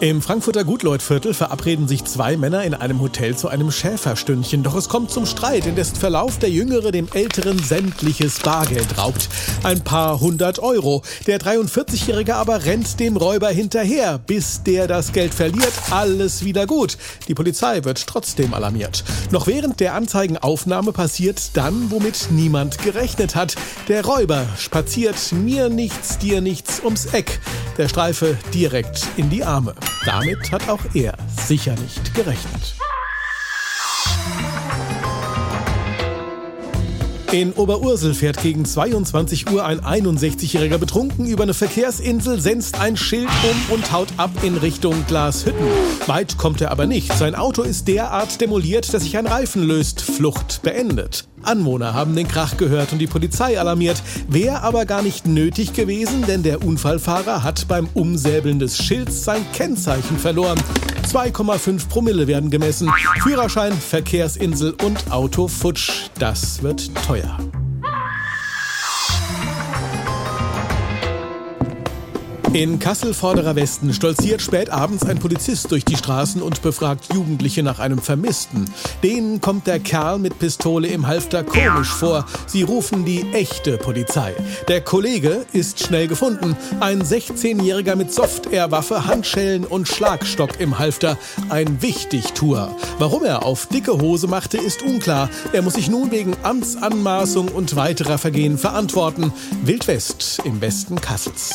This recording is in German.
Im Frankfurter Gutleutviertel verabreden sich zwei Männer in einem Hotel zu einem Schäferstündchen. Doch es kommt zum Streit, in dessen Verlauf der Jüngere dem Älteren sämtliches Bargeld raubt. Ein paar hundert Euro. Der 43-Jährige aber rennt dem Räuber hinterher, bis der das Geld verliert. Alles wieder gut. Die Polizei wird trotzdem alarmiert. Noch während der Anzeigenaufnahme passiert dann, womit niemand gerechnet hat. Der Räuber spaziert mir nichts, dir nichts ums Eck. Der Streife direkt in die Arme. Damit hat auch er sicher nicht gerechnet. In Oberursel fährt gegen 22 Uhr ein 61-Jähriger betrunken über eine Verkehrsinsel, senzt ein Schild um und haut ab in Richtung Glashütten. Weit kommt er aber nicht. Sein Auto ist derart demoliert, dass sich ein Reifen löst. Flucht beendet. Anwohner haben den Krach gehört und die Polizei alarmiert. Wäre aber gar nicht nötig gewesen, denn der Unfallfahrer hat beim Umsäbeln des Schilds sein Kennzeichen verloren. 2,5 Promille werden gemessen. Führerschein, Verkehrsinsel und Auto futsch. Das wird teuer. In Kassel Vorderer Westen stolziert spät abends ein Polizist durch die Straßen und befragt Jugendliche nach einem Vermissten. Denen kommt der Kerl mit Pistole im Halfter komisch vor. Sie rufen die echte Polizei. Der Kollege ist schnell gefunden. Ein 16-Jähriger mit Soft-Air-Waffe, Handschellen und Schlagstock im Halfter. Ein Wichtigtour. Warum er auf dicke Hose machte, ist unklar. Er muss sich nun wegen Amtsanmaßung und weiterer Vergehen verantworten. Wildwest im Westen Kassels.